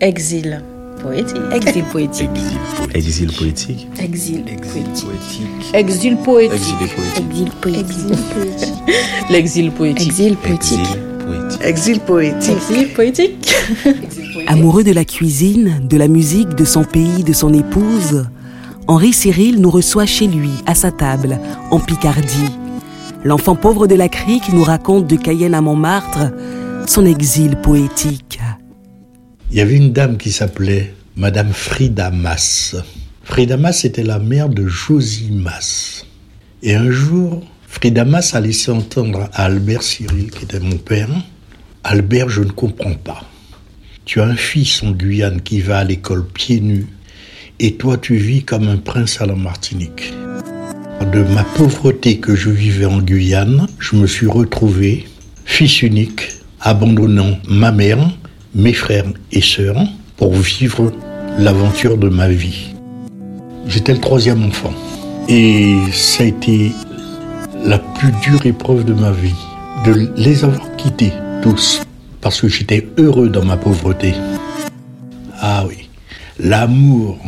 Exil poétique. Exil poétique. Exil poétique. Exil poétique. Exil poétique. Exil poétique. L'exil poétique. Exil poétique. Exil poétique. Exil poétique. Amoureux de la cuisine, de la musique, de son pays, de son épouse, Henri Cyril nous reçoit chez lui, à sa table, en Picardie. L'enfant pauvre de la crique nous raconte de Cayenne à Montmartre son exil poétique. Il y avait une dame qui s'appelait Madame Frida Mass. Frida Mass était la mère de Josie Mass. Et un jour, Frida Mass a laissé entendre à Albert Cyril, qui était mon père, Albert, je ne comprends pas. Tu as un fils en Guyane qui va à l'école pieds nus, et toi tu vis comme un prince à la Martinique. De ma pauvreté que je vivais en Guyane, je me suis retrouvé, fils unique, abandonnant ma mère, mes frères et sœurs pour vivre l'aventure de ma vie. J'étais le troisième enfant et ça a été la plus dure épreuve de ma vie, de les avoir quittés tous parce que j'étais heureux dans ma pauvreté. Ah oui, l'amour,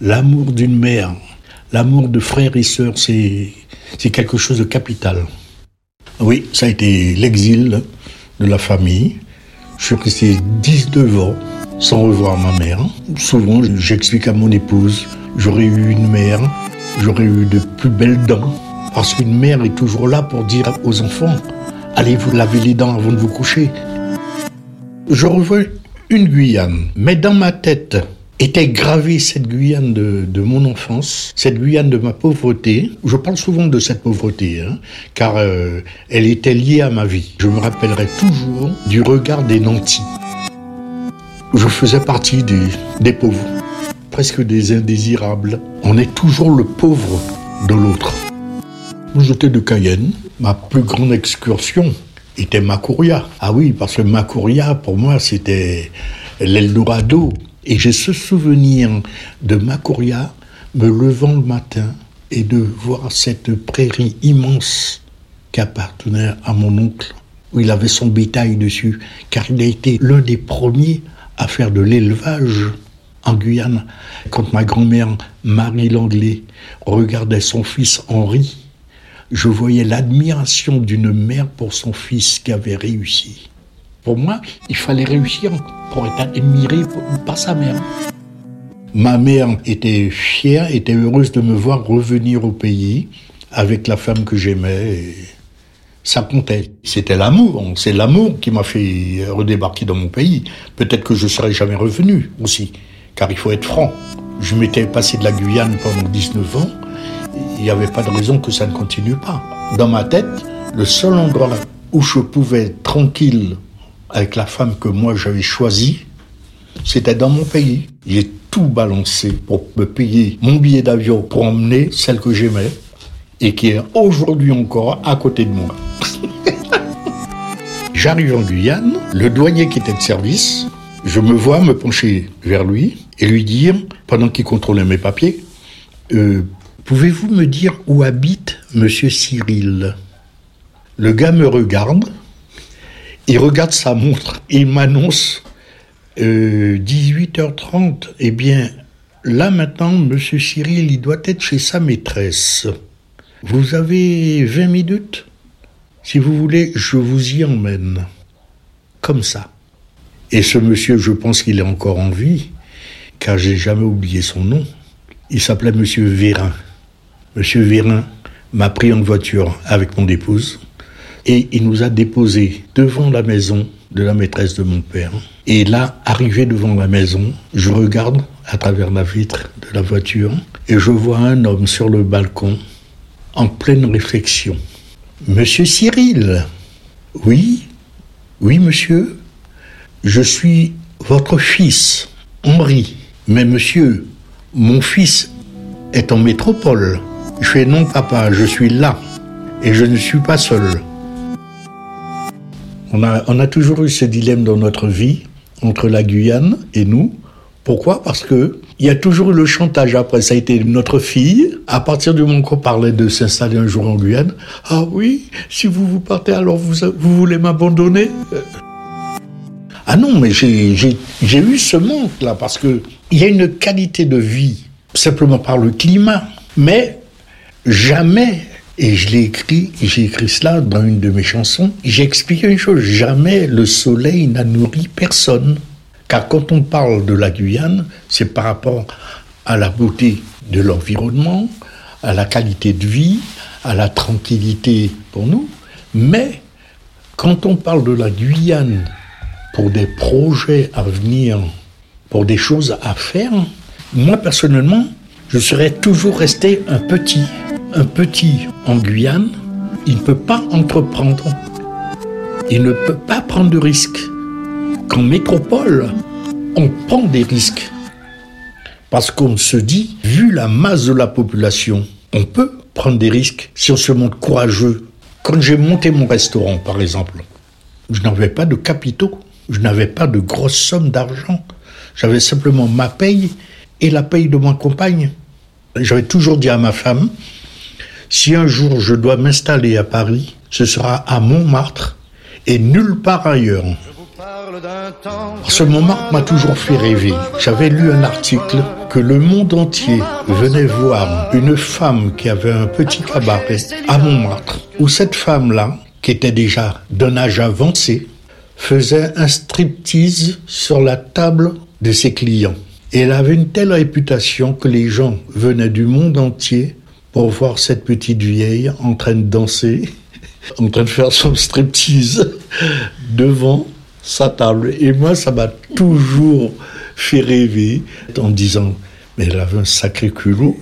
l'amour d'une mère, l'amour de frères et sœurs, c'est, c'est quelque chose de capital. Oui, ça a été l'exil de la famille, je suis resté 19 ans sans revoir ma mère. Souvent, j'explique à mon épouse, j'aurais eu une mère, j'aurais eu de plus belles dents. Parce qu'une mère est toujours là pour dire aux enfants, allez vous laver les dents avant de vous coucher. Je revois une Guyane, mais dans ma tête, était gravée cette Guyane de, mon enfance, cette Guyane de ma pauvreté. Je parle souvent de cette pauvreté, hein, car euh, elle était liée à ma vie. Je me rappellerai toujours du regard des nantis. Je faisais partie des, pauvres, presque des indésirables. On est toujours le pauvre de l'autre. J'étais de Cayenne. Ma plus grande excursion était Macouria. Ah oui, parce que Macouria, pour moi, c'était l'Eldorado et j'ai ce souvenir de Macoria me levant le matin et de voir cette prairie immense qui appartenait à mon oncle, où il avait son bétail dessus, car il a été l'un des premiers à faire de l'élevage en Guyane. Quand ma grand-mère Marie Langlais regardait son fils Henri, je voyais l'admiration d'une mère pour son fils qui avait réussi. Pour moi, il fallait réussir pour être admiré par sa mère. Ma mère était fière, était heureuse de me voir revenir au pays avec la femme que j'aimais. Ça comptait. C'était l'amour. C'est l'amour qui m'a fait redébarquer dans mon pays. Peut-être que je ne serais jamais revenu aussi. Car il faut être franc. Je m'étais passé de la Guyane pendant 19 ans. Il n'y avait pas de raison que ça ne continue pas. Dans ma tête, le seul endroit où je pouvais tranquille avec la femme que moi j'avais choisie, c'était dans mon pays. J'ai tout balancé pour me payer mon billet d'avion pour emmener celle que j'aimais et qui est aujourd'hui encore à côté de moi. J'arrive en Guyane, le douanier qui était de service, je me vois me pencher vers lui et lui dire, pendant qu'il contrôlait mes papiers, euh, Pouvez-vous me dire où habite Monsieur Cyril? Le gars me regarde, il regarde sa montre et il m'annonce 18h30. Euh, eh bien, là maintenant, Monsieur Cyril, il doit être chez sa maîtresse. Vous avez 20 minutes? Si vous voulez, je vous y emmène. Comme ça. Et ce monsieur, je pense qu'il est encore en vie, car j'ai jamais oublié son nom. Il s'appelait Monsieur Vérin. Monsieur Vérin m'a pris en voiture avec mon épouse et il nous a déposés devant la maison de la maîtresse de mon père. Et là, arrivé devant la maison, je regarde à travers la vitre de la voiture et je vois un homme sur le balcon en pleine réflexion. Monsieur Cyril Oui Oui, monsieur Je suis votre fils, Henri. Mais monsieur, mon fils est en métropole. Je fais non, papa, je suis là. Et je ne suis pas seul. On a, toujours eu ce dilemme dans notre vie entre la Guyane et nous. Pourquoi? Parce que il y a toujours eu le chantage après. Ça a été notre fille. À partir du moment qu'on parlait de s'installer un jour en Guyane, ah oui, si vous vous partez, alors vous, vous voulez m'abandonner Ah non, mais j'ai eu ce manque-là, parce que il y a une qualité de vie, simplement par le climat, mais jamais, et je l'ai écrit, j'ai écrit cela dans une de mes chansons, j'ai expliqué une chose, jamais le soleil n'a nourri personne. Car quand on parle de la Guyane, c'est par rapport à la beauté de l'environnement, à la qualité de vie, à la tranquillité pour nous. Mais quand on parle de la Guyane pour des projets à venir, pour des choses à faire, moi personnellement, je serais toujours resté un petit. Un petit en Guyane, il ne peut pas entreprendre. Il ne peut pas prendre de risques. Qu'en métropole, on prend des risques. Parce qu'on se dit, vu la masse de la population, on peut prendre des risques si on se montre courageux. Quand j'ai monté mon restaurant, par exemple, je n'avais pas de capitaux, je n'avais pas de grosses sommes d'argent. J'avais simplement ma paye et la paye de ma compagne. J'avais toujours dit à ma femme, si un jour je dois m'installer à Paris, ce sera à Montmartre et nulle part ailleurs. Ce moment m'a toujours fait rêver. J'avais lu un article que le monde entier venait voir une femme qui avait un petit cabaret à Montmartre, où cette femme-là, qui était déjà d'un âge avancé, faisait un striptease sur la table de ses clients. Et elle avait une telle réputation que les gens venaient du monde entier pour voir cette petite vieille en train de danser, en train de faire son striptease devant sa table. Et moi, ça m'a toujours fait rêver en disant, mais elle avait un sacré culot.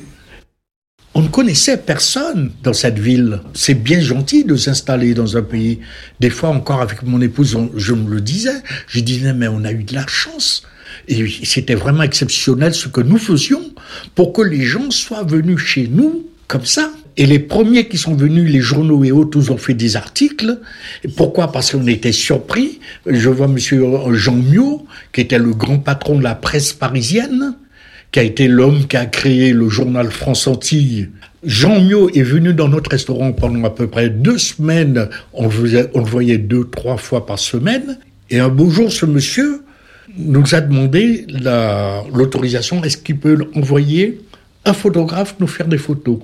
On ne connaissait personne dans cette ville. C'est bien gentil de s'installer dans un pays. Des fois encore avec mon épouse, je me le disais. Je disais, mais on a eu de la chance. Et c'était vraiment exceptionnel ce que nous faisions pour que les gens soient venus chez nous comme ça. Et les premiers qui sont venus, les journaux et autres, nous ont fait des articles. Pourquoi? Parce qu'on était surpris. Je vois Monsieur Jean Miot, qui était le grand patron de la presse parisienne, qui a été l'homme qui a créé le journal France Antilles. Jean Miot est venu dans notre restaurant pendant à peu près deux semaines. On le voyait deux, trois fois par semaine. Et un beau jour, ce monsieur nous a demandé l'autorisation. Est-ce qu'il peut envoyer un photographe nous faire des photos?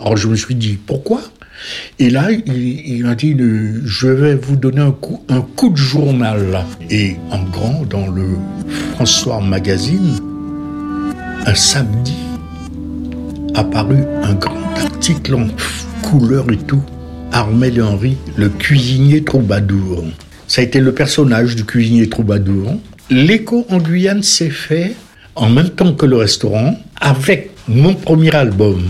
Alors je me suis dit, pourquoi? Et là, il, m'a dit, je vais vous donner un coup, un coup de journal. Et en grand, dans le François Magazine, un samedi, apparu un grand article en couleur et tout. Armel et Henri, le cuisinier troubadour. Ça a été le personnage du cuisinier troubadour. L'écho en Guyane s'est fait en même temps que le restaurant avec mon premier album.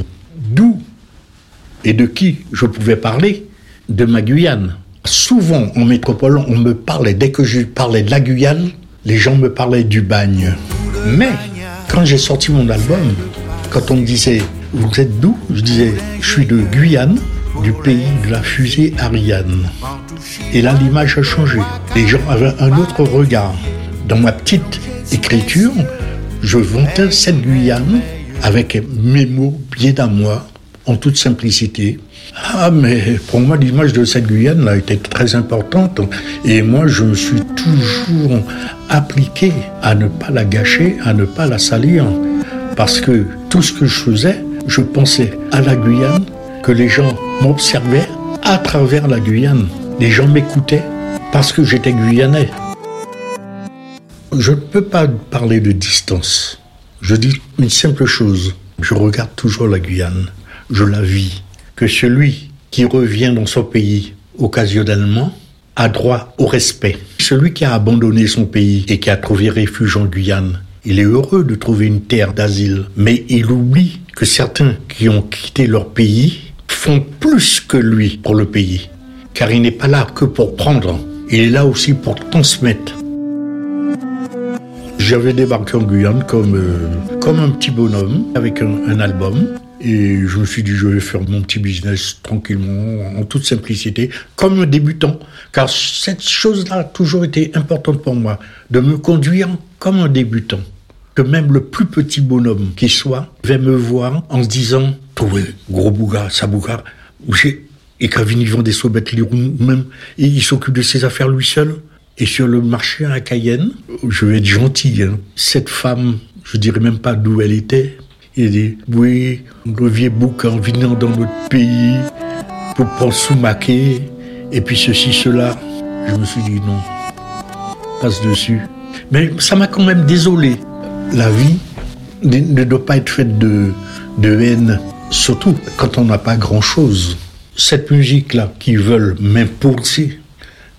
Et de qui je pouvais parler De ma Guyane. Souvent en métropole, on me parlait, dès que je parlais de la Guyane, les gens me parlaient du bagne. Mais quand j'ai sorti mon album, quand on me disait Vous êtes d'où? Je disais Je suis de Guyane, du pays de la fusée Ariane. Et là, l'image a changé. Les gens avaient un autre regard. Dans ma petite écriture, je vantais cette Guyane avec mes mots bien à moi, en toute simplicité. Ah, mais pour moi, l'image de cette Guyane a été très importante. Et moi, je me suis toujours appliqué à ne pas la gâcher, à ne pas la salir. Parce que tout ce que je faisais, je pensais à la Guyane, que les gens m'observaient à travers la Guyane. Les gens m'écoutaient parce que j'étais guyanais. Je ne peux pas parler de distance. Je dis une simple chose. Je regarde toujours la Guyane je la vis, que celui qui revient dans son pays occasionnellement a droit au respect. Celui qui a abandonné son pays et qui a trouvé refuge en Guyane, il est heureux de trouver une terre d'asile, mais il oublie que certains qui ont quitté leur pays font plus que lui pour le pays, car il n'est pas là que pour prendre, il est là aussi pour transmettre. J'avais débarqué en Guyane comme, euh, comme un petit bonhomme avec un album et je me suis dit, je vais faire mon petit business tranquillement, en toute simplicité, comme un débutant. Car cette chose-là a toujours été importante pour moi, de me conduire comme un débutant. Que même le plus petit bonhomme qui soit va me voir en se disant, trouvé gros bouga, ça bouga, et ils vend des sobettes, même, et il s'occupe de ses affaires lui seul. Et sur le marché à Cayenne, je vais être gentil, hein, cette femme, je dirais même pas d'où elle était, il dit, oui, le vieux bouc en venant dans notre pays pour prendre sous-maquer, et puis ceci, cela. Je me suis dit non, passe dessus. Mais ça m'a quand même désolé. La vie ne doit pas être faite de, de haine, surtout quand on n'a pas grand-chose. Cette musique-là qu'ils veulent m'imposer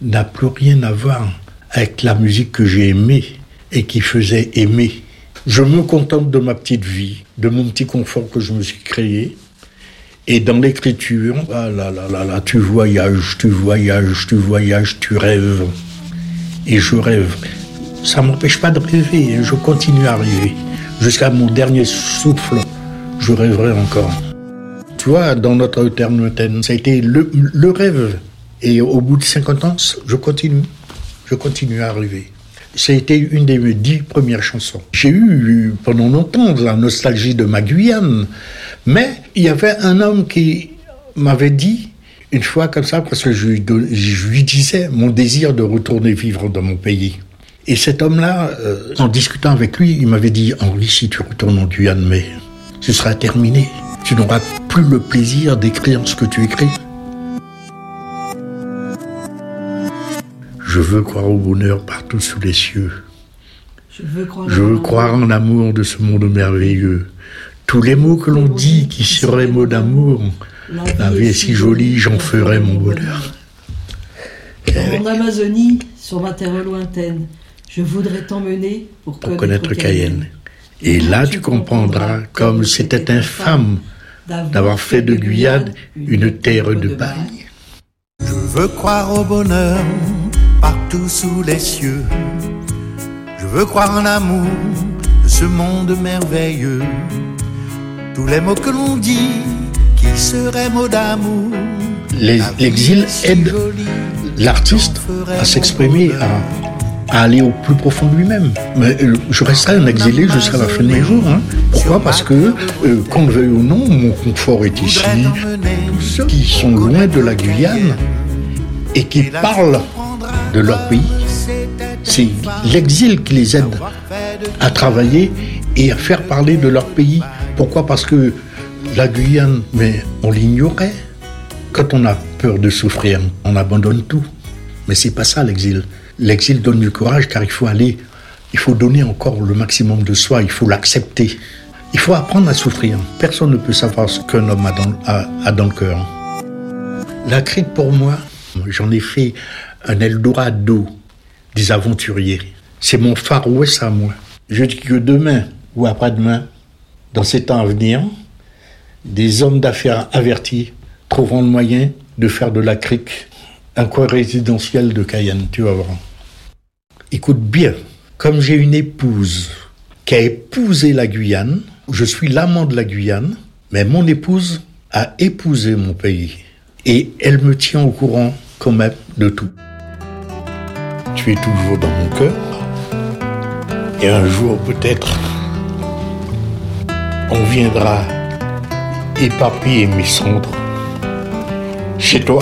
n'a plus rien à voir avec la musique que j'ai aimée et qui faisait aimer. Je me contente de ma petite vie, de mon petit confort que je me suis créé. Et dans l'écriture, ah là là là là, tu voyages, tu voyages, tu voyages, tu rêves. Et je rêve. Ça m'empêche pas de rêver, je continue à rêver. Jusqu'à mon dernier souffle, je rêverai encore. Tu vois, dans notre terme, ça a été le, le rêve. Et au bout de 50 ans, je continue. Je continue à rêver. C'était une des mes dix premières chansons. J'ai eu pendant longtemps la nostalgie de ma Guyane, mais il y avait un homme qui m'avait dit, une fois comme ça, parce que je lui, disais mon désir de retourner vivre dans mon pays. Et cet homme-là, euh, en discutant avec lui, il m'avait dit, Henri, si tu retournes en Guyane, mais ce sera terminé. Tu n'auras plus le plaisir d'écrire ce que tu écris. Je veux croire au bonheur partout sous les cieux. Je veux croire, en l'amour de ce monde merveilleux. Tous les mots que l'on dit qui seraient mots d'amour, la vie est si jolie, j'en ferai mon bonheur. En Amazonie, sur ma terre lointaine, je voudrais t'emmener pour, connaître, Cayenne. Et là, tu comprendras comme c'était infâme d'avoir fait de Guyane une terre de bagne. Je veux croire au bonheur partout sous les cieux. Je veux croire en l'amour de ce monde merveilleux. Tous les mots que l'on dit, qui seraient mots d'amour. L'exil aide l'artiste à s'exprimer, à, aller au plus profond de lui-même. Mais euh, je resterai un exilé jusqu'à la fin de mes jours. Hein. Pourquoi? Parce que, euh, qu'on le veuille ou non, mon confort est ici. Tous ceux qui sont loin de la Guyane et qui parlent de leur pays. C'est l'exil qui les aide à travailler et à faire parler de leur pays. Pourquoi? Parce que la Guyane, mais on l'ignorait. Quand on a peur de souffrir, on abandonne tout. Mais c'est pas ça l'exil. L'exil donne du courage car il faut aller, il faut donner encore le maximum de soi, il faut l'accepter. Il faut apprendre à souffrir. Personne ne peut savoir ce qu'un homme a dans, le cœur. La crique pour moi, j'en ai fait un Eldorado des aventuriers. C'est mon Far West à moi. Je dis que demain ou après-demain, dans ces temps à venir, des hommes d'affaires avertis trouveront le moyen de faire de la crique un coin résidentiel de Cayenne, tu vas voir. Écoute bien, comme j'ai une épouse qui a épousé la Guyane, je suis l'amant de la Guyane, mais mon épouse a épousé mon pays. Et elle me tient au courant quand même de tout tu es toujours dans mon cœur. Et un jour peut-être, on viendra éparpiller mes cendres chez toi.